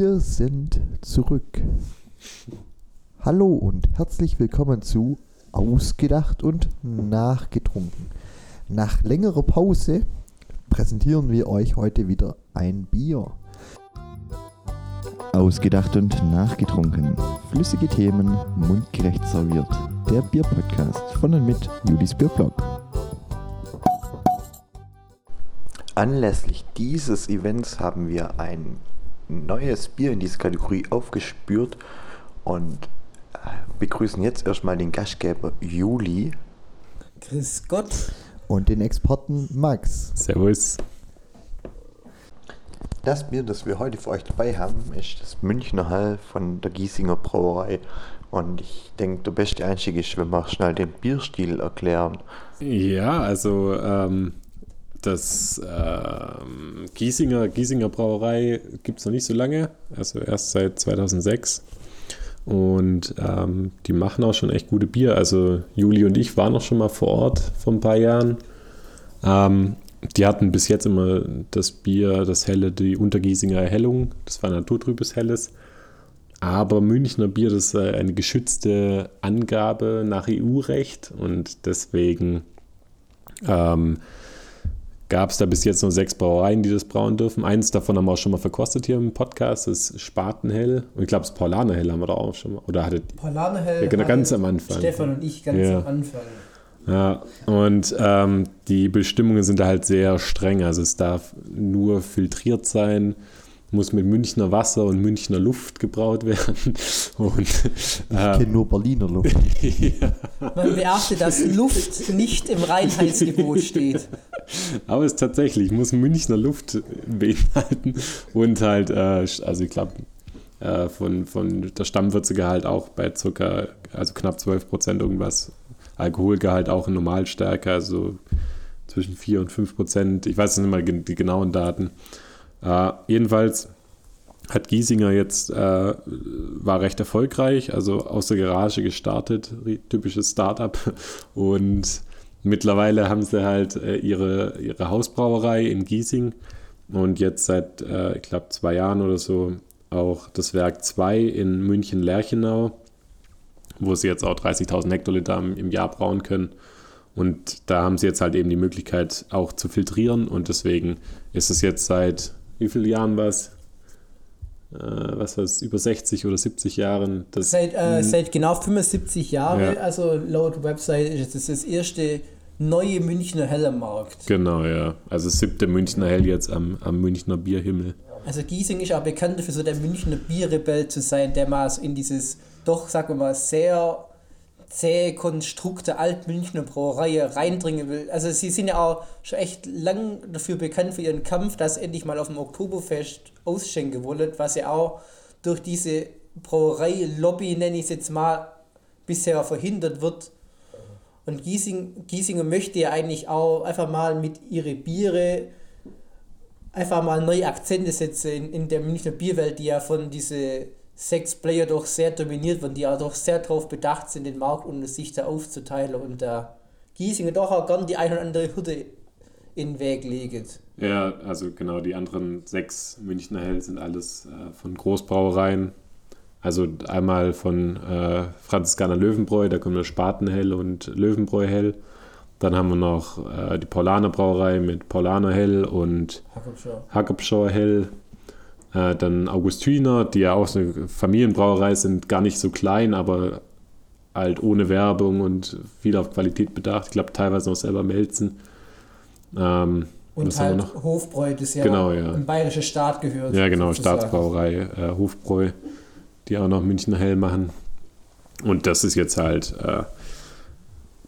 Wir sind zurück. Hallo und herzlich willkommen zu Ausgedacht und Nachgetrunken. Nach längerer Pause präsentieren wir euch heute wieder ein Bier. Ausgedacht und nachgetrunken. Flüssige Themen mundgerecht serviert. Der Bierpodcast von und mit Julis Bierblog. Anlässlich dieses Events haben wir ein neues Bier in diese Kategorie aufgespürt und äh, begrüßen jetzt erstmal den Gastgeber Juli Grüß Gott. und den Experten Max. Servus. Das Bier, das wir heute für euch dabei haben, ist das Münchner Hall von der Giesinger Brauerei. Und ich denke, der beste Einstieg ist, wenn wir schnell den Bierstil erklären. Ja, also ähm, das ähm, Giesinger, Giesinger Brauerei gibt es noch nicht so lange, also erst seit 2006. Und ähm, die machen auch schon echt gute Bier. Also Juli und ich waren auch schon mal vor Ort vor ein paar Jahren. Ähm, die hatten bis jetzt immer das Bier, das helle, die Untergiesinger Erhellung. Das war naturtrübes Helles. Aber Münchner Bier, das ist äh, eine geschützte Angabe nach EU-Recht und deswegen ähm, gab es da bis jetzt nur sechs Brauereien, die das brauen dürfen. Eins davon haben wir auch schon mal verkostet hier im Podcast, das ist Spatenhell. Und ich glaube, das Paulanerhell haben wir da auch schon mal. Oder hattet Paulanerhell. Ja, genau, hatte ganz am Anfang. Stefan und ich ganz Ja. am Anfang. Ja, und ähm, die Bestimmungen sind da halt sehr streng. Also es darf nur filtriert sein, muss mit Münchner Wasser und Münchner Luft gebraut werden. Und Ich ähm, kenne nur Berliner Luft. ja, Man beachte, dass Luft nicht im Reinheitsgebot steht. Aber es tatsächlich muss Münchner Luft beinhalten und halt, äh, also ich glaube, äh, von, von der Stammwürzegehalt auch bei Zucker, also knapp 12 Prozent irgendwas. Alkoholgehalt auch in Normalstärke, also zwischen 4 und 5 Prozent. Ich weiß nicht mal die genauen Daten. Äh, jedenfalls hat Giesinger jetzt, äh, war recht erfolgreich, also aus der Garage gestartet, typisches Startup. Und mittlerweile haben sie halt äh, ihre, ihre Hausbrauerei in Giesing und jetzt seit, äh, ich glaube, zwei Jahren oder so auch das Werk 2 in München-Lerchenau, wo sie jetzt auch 30.000 Hektoliter im, Jahr brauen können. Und da haben sie jetzt halt eben die Möglichkeit auch zu filtrieren und deswegen ist es jetzt seit wie vielen Jahren was? Äh, was war es, über 60 oder 70 Jahren? Das, Seit, äh, seit genau 75 Jahren, Ja. also laut Website, ist es das erste neue Münchner Hell am Markt. genau, ja. Also siebte Münchner Hell jetzt am, am Münchner Bierhimmel. Also Giesing ist auch bekannt dafür, so der Münchner Bierrebell zu sein, der mal so in dieses doch, sagen wir mal, sehr zähe Konstrukt der Altmünchner Brauerei reindringen will. Also sie sind ja auch schon echt lang dafür bekannt für ihren Kampf, dass endlich mal auf dem Oktoberfest ausschenken wollen, was ja auch durch diese Brauerei-Lobby, nenne ich es jetzt mal, bisher verhindert wird. Und Giesing, Giesinger möchte ja eigentlich auch einfach mal mit ihre Biere einfach mal neue Akzente setzen in, in der Münchner Bierwelt, die ja von diese sechs Player doch sehr dominiert werden, die ja doch sehr darauf bedacht sind, den Markt unter sich da aufzuteilen und da Giesinger doch auch gern die ein oder andere Hürde in den Weg legt. Ja, also genau, die anderen sechs Münchner Hell sind alles äh, von Großbrauereien. Also einmal von äh, Franziskaner Löwenbräu, da kommt der Spatenhell und Löwenbräu Hell. Dann haben wir noch äh, die Paulaner Brauerei mit Paulaner Hell und. Hackabschauer Hell. Äh, dann Augustiner, die ja auch so eine Familienbrauerei sind, gar nicht so klein, aber halt ohne Werbung und viel auf Qualität bedacht. Ich glaube, teilweise noch selber melzen. Ähm, Und wir halt noch? Hofbräu, das ja, Genau, ja. im bayerischen Staat gehört. Ja, genau, sozusagen. Staatsbrauerei, äh, Hofbräu, die auch noch Münchner Hell machen. Und das ist jetzt halt, äh,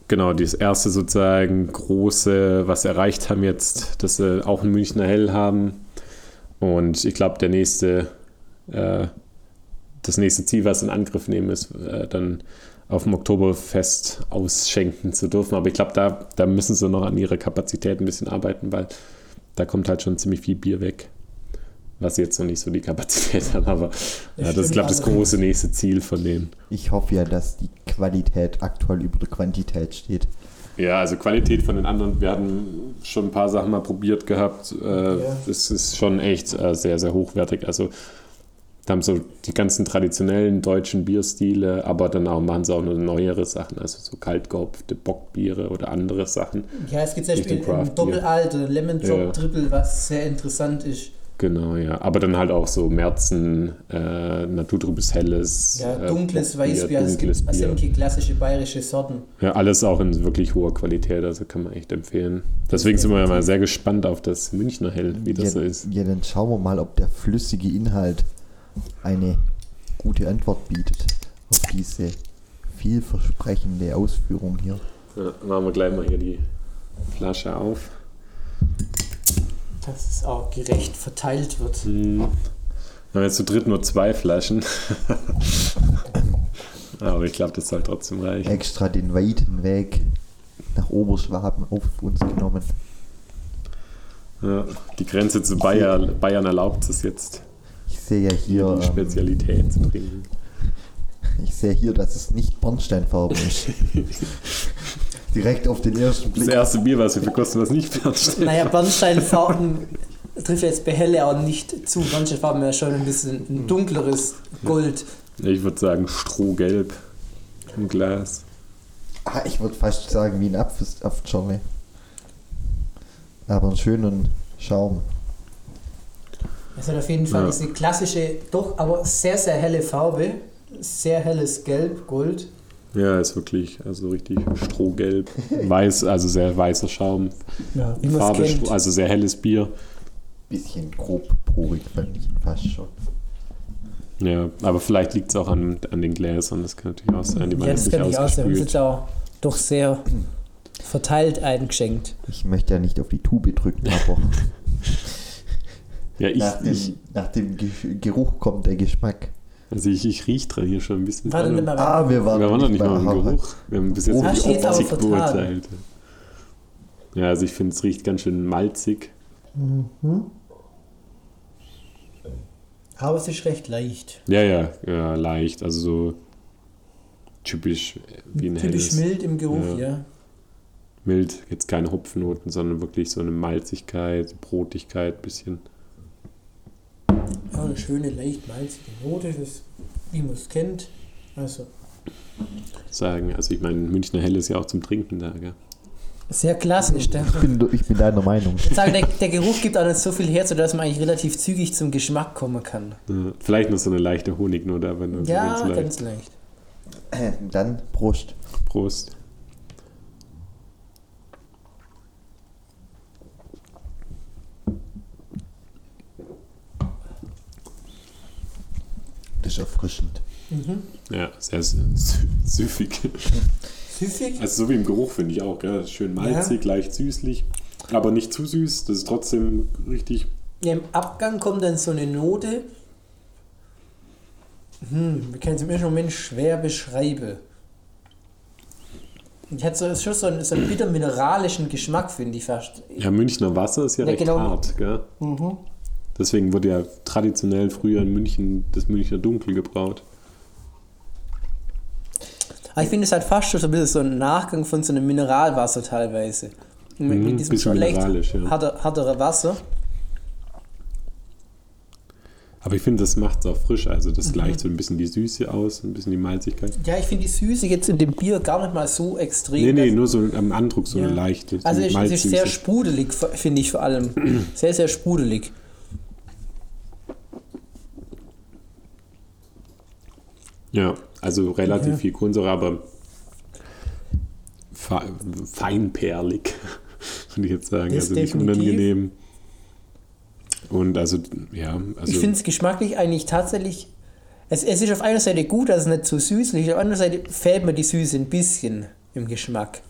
genau, das erste sozusagen große, was erreicht haben jetzt, dass sie auch ein Münchner Hell haben. Und ich glaube, der nächste, äh, das nächste Ziel, was sie in Angriff nehmen, ist, äh, dann auf dem Oktoberfest ausschenken zu dürfen. Aber ich glaube, da, da müssen sie noch an ihrer Kapazität ein bisschen arbeiten, weil da kommt halt schon ziemlich viel Bier weg. Was sie jetzt noch nicht so die Kapazität haben, aber ja, das ist, glaube ich, das große nächste Ziel von denen. Ich hoffe ja, dass die Qualität aktuell über der Quantität steht. Ja, also Qualität von den anderen, wir hatten schon ein paar Sachen mal probiert gehabt. Äh, Ja. Es ist schon echt äh, sehr, sehr hochwertig. Also Da haben so die ganzen traditionellen deutschen Bierstile, aber dann auch machen sie auch noch neuere Sachen, also so kaltgeopfte Bockbiere oder andere Sachen. Ja, es gibt zum Beispiel ein Craft Beer. Doppelalt oder Lemon Drop Ja. Triple, was sehr interessant ist. Genau, ja. Aber dann halt auch so Märzen, äh, naturtrübes Helles. Ja, äh, dunkles Bockbier, Weißbier, also es dunkles gibt Bier. sämtliche klassische bayerische Sorten. Ja, alles auch in wirklich hoher Qualität, also kann man echt empfehlen. Deswegen sind wir ja mal sehr gespannt auf das Münchner Hell, wie das ja, so ist. Ja, dann schauen wir mal, ob der flüssige Inhalt eine gute Antwort bietet auf diese vielversprechende Ausführung hier. Ja, machen wir gleich mal hier die Flasche auf. Dass es auch gerecht verteilt wird. Hm. Wir haben jetzt zu dritt nur zwei Flaschen. Aber ich glaube, das soll trotzdem reichen. Extra den weiten Weg nach Oberschwaben auf uns genommen. Ja, die Grenze zu Bayern, Bayern erlaubt es jetzt, Ich sehe ja hier die ähm, Spezialität zu trinken. ich sehe hier, dass es nicht Bernsteinfarben ist. Direkt auf den ersten Das Blick. erste Bier, was wir verkosten, was nicht Bernstein. Naja, Bernsteinfarben trifft jetzt bei Helle auch nicht zu. Bernsteinfarben wäre schon ein bisschen ein dunkleres Gold. Ich würde sagen Strohgelb im Glas. Ah, ich würde fast sagen wie ein Apfel- Apfelschorle. Aber einen schönen Schaum. Es hat auf jeden Fall Ja. diese klassische, doch aber sehr, sehr helle Farbe. Sehr helles Gelb, Gold. Ja, ist wirklich, also richtig Strohgelb. Weiß, also sehr weißer Schaum. Ja, wie es Farbe, kennt. Also sehr helles Bier. Bisschen grobporig fand ich fast schon. Ja, aber vielleicht liegt es auch an, an den Gläsern. Das kann natürlich auch sein. Die ja, das jetzt kann nicht ich auch sagen. Das ist auch doch sehr verteilt eingeschenkt. Ich möchte ja nicht auf die Tube drücken, aber Ja, ich, nach, ich, dem, nach dem Ge Geruch kommt der Geschmack. Also ich, ich rieche dran hier schon ein bisschen. Warte, dran. nimm mal Ah, wir waren, wir waren noch nicht mal im Geruch. Wir haben bis jetzt Oh, die Optik beurteilt. Ja, also ich finde, es riecht ganz schön malzig. Aber es ist recht leicht. Ja, ja, ja, leicht. Also so typisch äh, wie ein Typisch helles. mild im Geruch, Ja. ja. Mild, jetzt keine Hopfennoten, sondern wirklich so eine Malzigkeit, Brotigkeit, bisschen. Eine schöne, leicht malzige Note, das, wie man es kennt. Also sagen. Also ich meine, Münchner Hell ist ja auch zum Trinken da, gell? sehr klassisch. Der, Ich bin, ich bin deiner Meinung. ich sage, der, der Geruch gibt auch nicht so viel her, sodass man eigentlich relativ zügig zum Geschmack kommen kann. Ja, vielleicht noch so eine leichte Honignote, aber nur so Ja, ganz leicht. ganz leicht. Dann Prost. Prost. Das ist erfrischend. Mhm. Ja, sehr sü- sü- süffig. Süffig? Also so wie im Geruch finde ich auch, gell? Schön malzig, leicht süßlich, aber nicht zu süß. Das ist trotzdem richtig. Ja, Im Abgang kommt dann so eine Note. Hm, wir können es im ersten Moment schwer beschreiben. Ich hatte so, schon so einen, so einen bitter mineralischen Geschmack, finde ich fast. Ja, Münchner Wasser ist ja, Ja, recht genau. hart, gell? Mhm. Deswegen wurde ja traditionell früher in München das Münchner Dunkel gebraut. Aber ich finde es halt fast schon so ein bisschen so ein Nachgang von so einem Mineralwasser teilweise. Mit, Mhm, mit diesem bisschen schon leicht mineralisch, ja. harter, härtere Wasser. Aber ich finde, das macht es auch frisch. Also Mhm. das gleicht so ein bisschen die Süße aus, ein bisschen die Malzigkeit. Ja, ich finde die Süße jetzt in dem Bier gar nicht mal so extrem. Nee, nee, Also- nur so am Andruck so Ja. eine leichte. so Also es es ist sehr sprudelig, finde ich vor allem. Sehr, sehr sprudelig. Ja, also relativ Ja. viel Kohlensäure, aber fe feinperlig, würde ich jetzt sagen. Das also nicht definitiv. unangenehm. Und also, ja, also ich finde es geschmacklich eigentlich tatsächlich. Es, es ist auf einer Seite gut, dass es nicht zu süßlich ist, auf der anderen Seite fällt mir die Süße ein bisschen im Geschmack.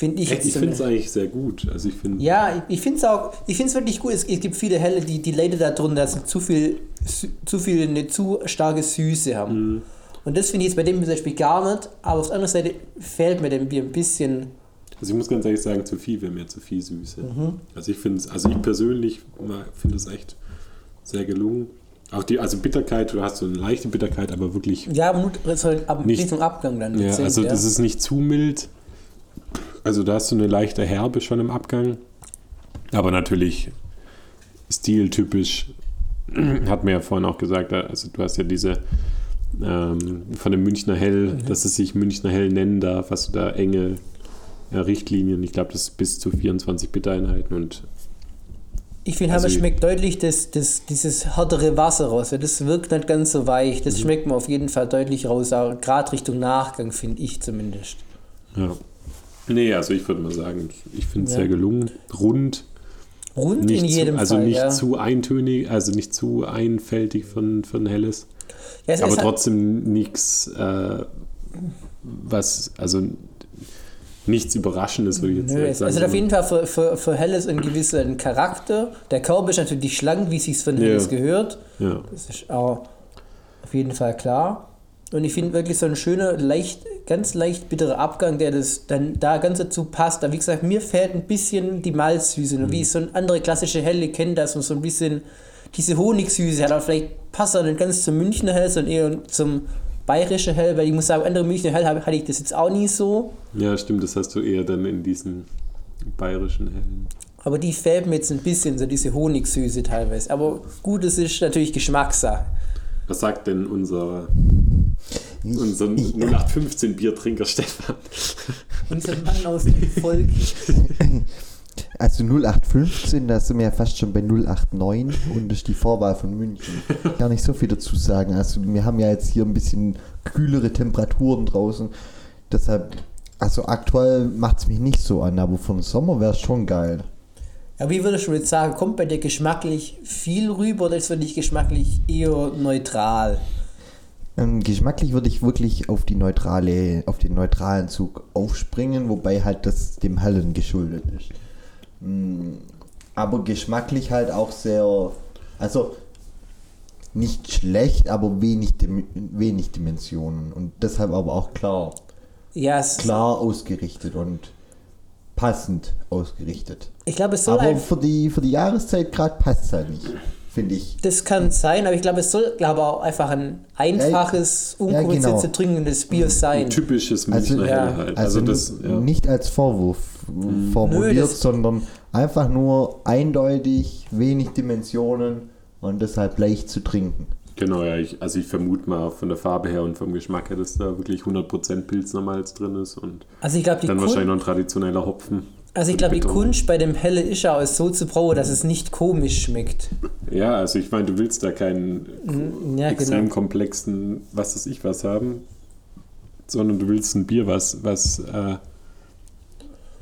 Finde ich jetzt. ich finde es eigentlich sehr gut. Also ich finde, ja, ich, ich finde es auch, ich finde es wirklich gut. Es, es gibt viele Helle, die, die leiden darunter, dass sie zu viel, zu viel, eine zu starke Süße haben. Mhm. Und das finde ich jetzt bei dem zum Beispiel gar nicht, aber auf der anderen Seite fällt mir dem Bier ein bisschen. also ich muss ganz ehrlich sagen, zu viel wäre mir zu viel Süße. Mhm. Also ich finde es, also ich persönlich finde es echt sehr gelungen. Auch die, also Bitterkeit, du hast so eine leichte Bitterkeit, aber wirklich Ja, aber nur so ab, Nicht- Richtung Abgang dann. Ja, also ja. das ist nicht zu mild. Also da hast du eine leichte Herbe schon im Abgang. Aber natürlich stiltypisch hat mir ja vorhin auch gesagt, also du hast ja diese ähm, von dem Münchner Hell, Mhm. dass es sich Münchner Hell nennen darf, hast du da enge ja, Richtlinien. Ich glaube, das ist bis zu 24 Bit-Einheiten und Ich finde, Also- schmeckt deutlich das, das, dieses härtere Wasser raus. Das wirkt nicht ganz so weich. Mhm. Das schmeckt man auf jeden Fall deutlich raus, gerade Richtung Nachgang, finde ich zumindest. ja. Nee, also ich würde mal sagen, ich finde es Ja. sehr gelungen. Rund, Rund nicht in jedem zu, also Fall. nicht ja. zu eintönig, also nicht zu einfältig von, von Helles. ja, aber halt- trotzdem nichts, äh, was, also nichts Überraschendes, würde ich jetzt Nö, sagen. es hat auf jeden Fall für, für, für Helles einen gewissen Charakter. Der Körper ist natürlich schlank, wie es sich von Ja. Helles gehört. ja. Das ist auch auf jeden Fall klar. Und ich finde wirklich so ein schöner, leicht, ganz leicht bitterer Abgang, der das dann da ganz dazu passt. Aber wie gesagt, mir fehlt ein bisschen die Malzsüße. Und wie ich so eine andere klassische Helle kenne, dass man so ein bisschen diese Honigsüße hat. Aber vielleicht passt er nicht ganz zum Münchner Hell, sondern eher zum bayerischen Hell. Weil ich muss sagen, andere Münchner Hell hatte ich das jetzt auch nie so. ja, stimmt, das hast du eher dann in diesen bayerischen Hellen. Aber die fehlt mir jetzt ein bisschen, so diese Honigsüße teilweise. Aber gut, es ist natürlich Geschmackssache. Was sagt denn unser, unser 0815 Biertrinker Stefan? Unser Mann aus dem Volk. Also 0815, da sind wir ja fast schon bei 089 und das ist die Vorwahl von München. Gar nicht so viel dazu sagen. Also wir haben ja jetzt hier ein bisschen kühlere Temperaturen draußen. Deshalb, also aktuell macht es mich nicht so an, aber von Sommer wäre es schon geil. Ja, wie würdest du jetzt sagen, kommt bei dir geschmacklich viel rüber oder ist für dich geschmacklich eher neutral? Ähm, geschmacklich würde ich wirklich auf die neutrale, auf den neutralen Zug aufspringen, wobei halt das dem Hellen geschuldet ist. Mm, Aber geschmacklich halt auch sehr, also nicht schlecht, aber wenig, wenig Dimensionen und deshalb aber auch klar, Ja, klar ausgerichtet und passend ausgerichtet. ich glaube, es soll Aber für die, für die Jahreszeit gerade passt es halt nicht, finde ich. das kann sein, aber ich glaube, es soll glaube auch einfach ein einfaches, Ja, unkompliziert genau. zu trinkendes Bier sein. Ein typisches Also, Münchner ja, Helle halt. Also, Also, das, ja. Mhm. nicht als Vorwurf formuliert, Nö, sondern einfach nur eindeutig, wenig Dimensionen und deshalb leicht zu trinken. Genau, ja. Ich, also ich vermute mal von der Farbe her und vom Geschmack her, dass da wirklich 100% Pilzner Malz drin ist und Also ich glaube, die, dann wahrscheinlich Kun noch ein traditioneller Hopfen. Also ich glaube, die. Kunst bei dem Helle ist auch es so zu brauen, dass es nicht komisch schmeckt. Ja, also ich meine, du willst da keinen Mhm, Ja, extrem genau. komplexen, was weiß ich was haben, sondern du willst ein Bier, was, was äh,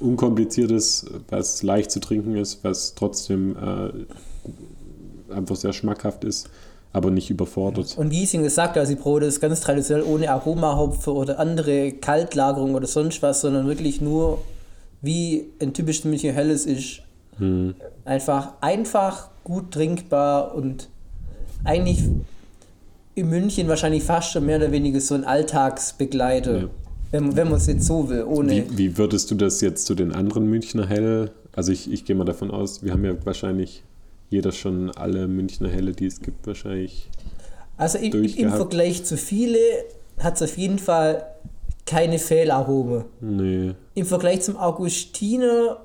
unkompliziert ist, was leicht zu trinken ist, was trotzdem äh, einfach sehr schmackhaft ist, aber nicht überfordert. Und Giesing gesagt, also die Brote ist ganz traditionell ohne Aromahopfe oder andere Kaltlagerung oder sonst was, sondern wirklich nur wie ein typisches Münchner Helles ist. Hm. Einfach einfach gut trinkbar und eigentlich in München wahrscheinlich fast schon mehr oder weniger so ein Alltagsbegleiter. Ja. Wenn, wenn man es jetzt so will, ohne. Wie, wie würdest du das jetzt zu den anderen Münchner Hell? Also ich, ich gehe mal davon aus, wir haben ja wahrscheinlich jeder schon alle Münchner Helle, die es gibt, wahrscheinlich. Also im, im. Vergleich zu viele hat es auf jeden Fall keine Fehlarome. Nee. Im Vergleich zum Augustiner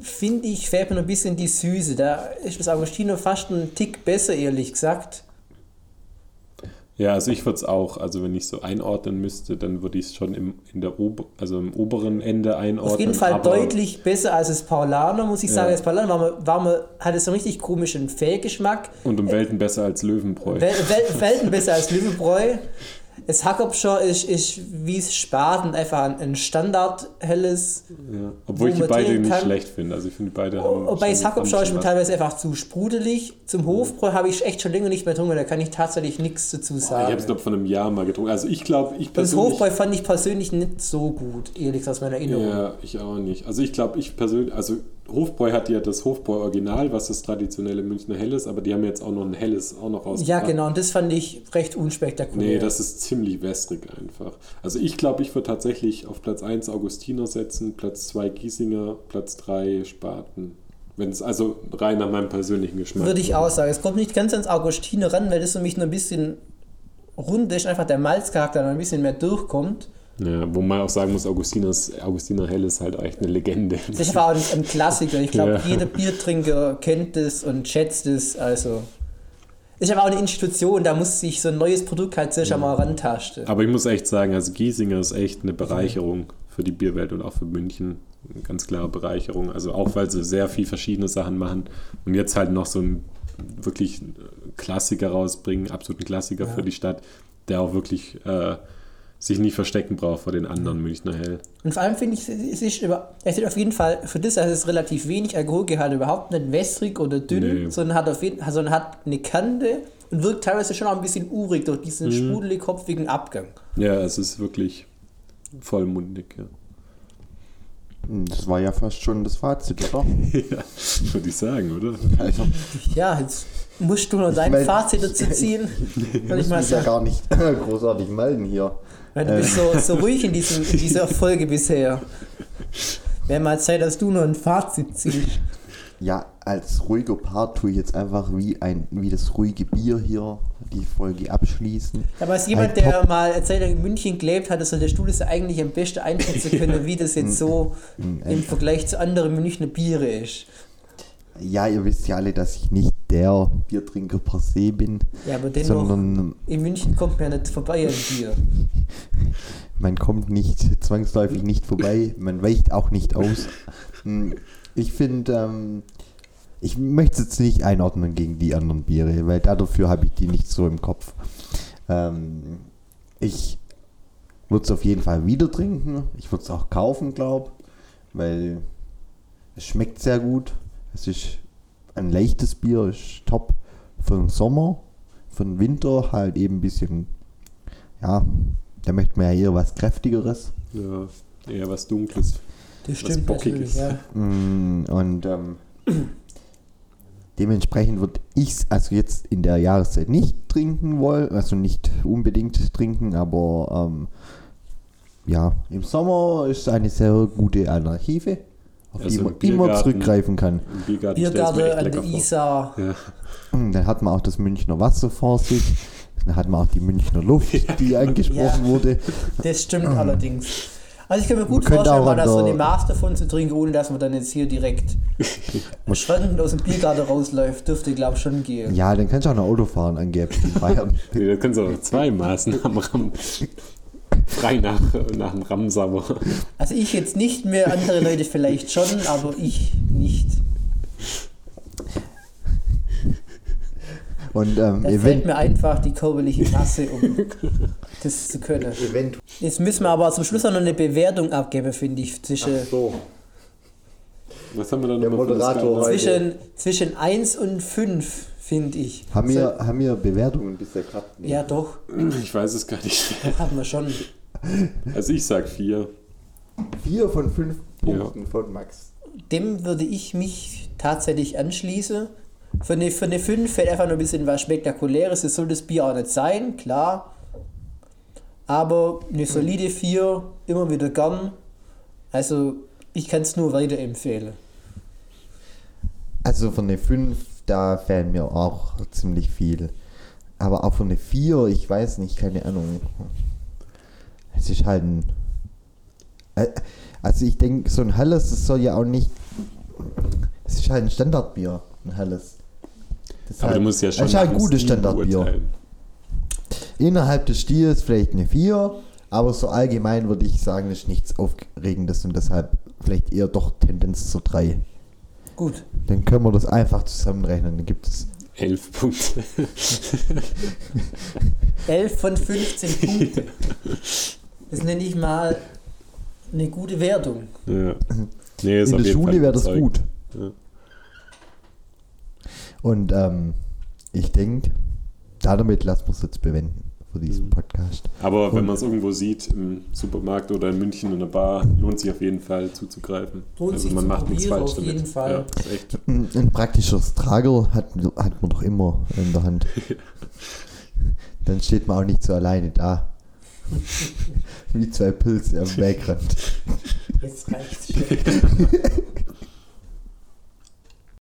finde ich, fehlt mir ein bisschen die Süße. Da ist das Augustiner fast ein Tick besser, ehrlich gesagt. Ja, also ich würde es auch, also wenn ich so einordnen müsste, dann würde ich es schon im, in der Ober, also im oberen Ende einordnen. Auf jeden Fall deutlich besser als das Paulaner, muss ich sagen. Ja. Das Paulaner war, mal- war, mal- hatte so einen richtig komischen Fehlgeschmack. Und um Welten besser als Löwenbräu. Wel Wel Welten besser als Lübebräu. Das Hackopscher ist, ist wie es Spaten einfach ein, ein Standard-helles. ja. Obwohl ich die beide nicht schlecht finde. Also ich finde beide haben. Wobei das haben ist mir teilweise einfach zu sprudelig. Zum Hofbräu habe ich echt schon länger nicht mehr getrunken, da kann ich tatsächlich nichts dazu Ich sagen. habe es, glaube ich, vor einem Jahr mal getrunken. Also ich glaube, ich das persönlich... Hofbräu fand ich persönlich nicht so gut, ehrlich gesagt, aus meiner Erinnerung. Ja, ich auch nicht. Also ich glaube, ich persönlich, also Hofbräu hat ja das Hofbräu Original, was das traditionelle Münchner Hell ist, aber die haben jetzt auch noch ein Helles auch noch rausgebracht. Ja, genau, und das fand ich recht unspektakulär. Nee, das ist ziemlich wässrig einfach. Also ich glaube, ich würde tatsächlich auf Platz 1 Augustiner setzen, Platz 2 Giesinger, Platz 3 Spaten. Wenn es also rein nach meinem persönlichen Geschmack. Würde ich auch sagen. Es kommt nicht ganz ans Augustiner ran, weil das für mich nur ein bisschen rund ist, einfach der Malzcharakter noch ein bisschen mehr durchkommt. Ja, wo man auch sagen muss, Augustiners, Augustiner Hell ist halt echt eine Legende. Das ist aber auch ein, Klassiker. Ich glaube, Ja. jeder Biertrinker kennt es und schätzt es. Also Ist aber auch eine Institution, da muss sich so ein neues Produkt halt zuerst einmal rantasten. Aber ich muss echt sagen, also Giesinger ist echt eine Bereicherung für die Bierwelt und auch für München. Eine ganz klare Bereicherung. Also auch, weil sie sehr viel verschiedene Sachen machen und jetzt halt noch so einen wirklich Klassiker rausbringen, absoluten Klassiker Ja. für die Stadt, der auch wirklich äh, sich nicht verstecken braucht vor den anderen Münchner Hell. Und vor allem finde ich, es ist, über, es ist auf jeden Fall für das, dass es relativ wenig Alkoholgehalt überhaupt nicht wässrig oder dünn, Nee. sondern, hat auf jeden, sondern hat eine Kante und wirkt teilweise schon auch ein bisschen urig durch diesen Mhm. sprudelig-kopfigen Abgang. Ja, es ist wirklich vollmundig, ja. Hm, Das war ja fast schon das Fazit, oder? ja, würde ich sagen, oder? Also, Ja, jetzt musst du noch dein mein- Fazit dazu ziehen. Ich ich muss ja sagen. gar nicht großartig melden hier. Weil du bist so, so ruhig in, diesem, in dieser Folge bisher. Wäre mal Zeit, dass du noch ein Fazit ziehst. Ja, als ruhiger Part tue ich jetzt einfach wie ein wie das ruhige Bier hier die Folge abschließen. Aber als jemand, Ein der Top- mal Zeit in München gelebt hat, sollte du das eigentlich am besten einschätzen können, wie das jetzt so im Vergleich zu anderen Münchner Biere ist. Ja, ihr wisst ja alle, dass ich nicht der Biertrinker per se bin, Ja, aber dennoch, sondern in München kommt man ja nicht vorbei an Bier. man kommt nicht zwangsläufig nicht vorbei, man weicht auch nicht aus. Hm, Ich finde, ähm, ich möchte es jetzt nicht einordnen gegen die anderen Biere, weil dafür habe ich die nicht so im Kopf. Ähm, ich würde es auf jeden Fall wieder trinken. Ich würde es auch kaufen, glaube weil es schmeckt sehr gut. Es ist ein leichtes Bier, ist top für den Sommer. Für den Winter halt eben ein bisschen, ja, da möchte man ja eher was kräftigeres. Ja, eher was Dunkles. Das stimmt Bockiges. natürlich, ja. Mm, Und ähm, dementsprechend würde ich es also jetzt in der Jahreszeit nicht trinken wollen, also nicht unbedingt trinken, aber ähm, ja, im Sommer ist es eine sehr gute Alternative, auf Also die man immer zurückgreifen kann. Biergarten an der. Isar. Ja. Mm, Dann hat man auch das Münchner Wasser vor sich, dann hat man auch die Münchner Luft, die angesprochen Ja. wurde. Das stimmt allerdings. Also ich kann mir gut Man vorstellen, mal da so eine Maß davon zu trinken, ohne dass man dann jetzt hier direkt schwankend aus dem Biergarten rausläuft. Dürfte, glaube ich, schon gehen. Ja, dann kannst du auch noch Auto fahren angeblich in Bayern. Nee, da können sie auch zwei Maßnahmen ram. Frei nach, nach dem Ramsauer. Also ich jetzt nicht mehr, andere Leute vielleicht schon, aber ich nicht. Und ähm, Da fehlt event mir einfach die körperliche Masse, um das zu können. event Jetzt müssen wir aber zum Schluss auch noch eine Bewertung abgeben, finde ich. Zwischen, so. Was haben wir dann Der Moderator zwischen, zwischen 1 und 5, finde ich. Haben wir, haben wir Bewertungen bisher gehabt? Nee. Ja, doch. Ich weiß es gar nicht. Das haben wir schon. Also ich sag vier. Vier von fünf Ja. Punkten von Max. Dem würde ich mich tatsächlich anschließen. Für eine, für eine 5 fällt einfach nur ein bisschen was Spektakuläres. Das soll das Bier auch nicht sein, klar. Aber eine solide 4, immer wieder gern. Also, ich kann es nur weiterempfehlen. Also von eine 5, da fällt mir auch ziemlich viel. Aber auch von eine 4, ich weiß nicht, keine Ahnung. Es ist halt ein. Äh, Also ich denke, so ein Helles, das soll ja auch nicht. Es ist halt ein Standardbier, ein Helles. Das Aber halt, du musst ja schon Das ist halt ein gutes Standardbier. Innerhalb des Stils vielleicht eine 4, aber so allgemein würde ich sagen, ist nichts Aufregendes und deshalb vielleicht eher doch Tendenz zu 3. Gut. Dann können wir das einfach zusammenrechnen. Dann gibt es Elf Punkte. 11 von 15 Punkte. Das nenne ich mal eine gute Wertung. ja. Nee, ist In der Schule wäre das gut. Ja. Und ähm, ich denke, damit lassen wir es jetzt bewenden für diesen Mhm. Podcast. Aber wenn Und- man es irgendwo sieht, im Supermarkt oder in München in der Bar, lohnt sich auf jeden Fall zuzugreifen. Lohnt also sich man zu macht nichts falsch auf damit. jeden Fall. Ja, echt. Ein, ein praktischer Struggle hat, hat man doch immer in der Hand. Dann steht man auch nicht so alleine da. Wie zwei Pilze am Wegrand. Jetzt reicht's schon.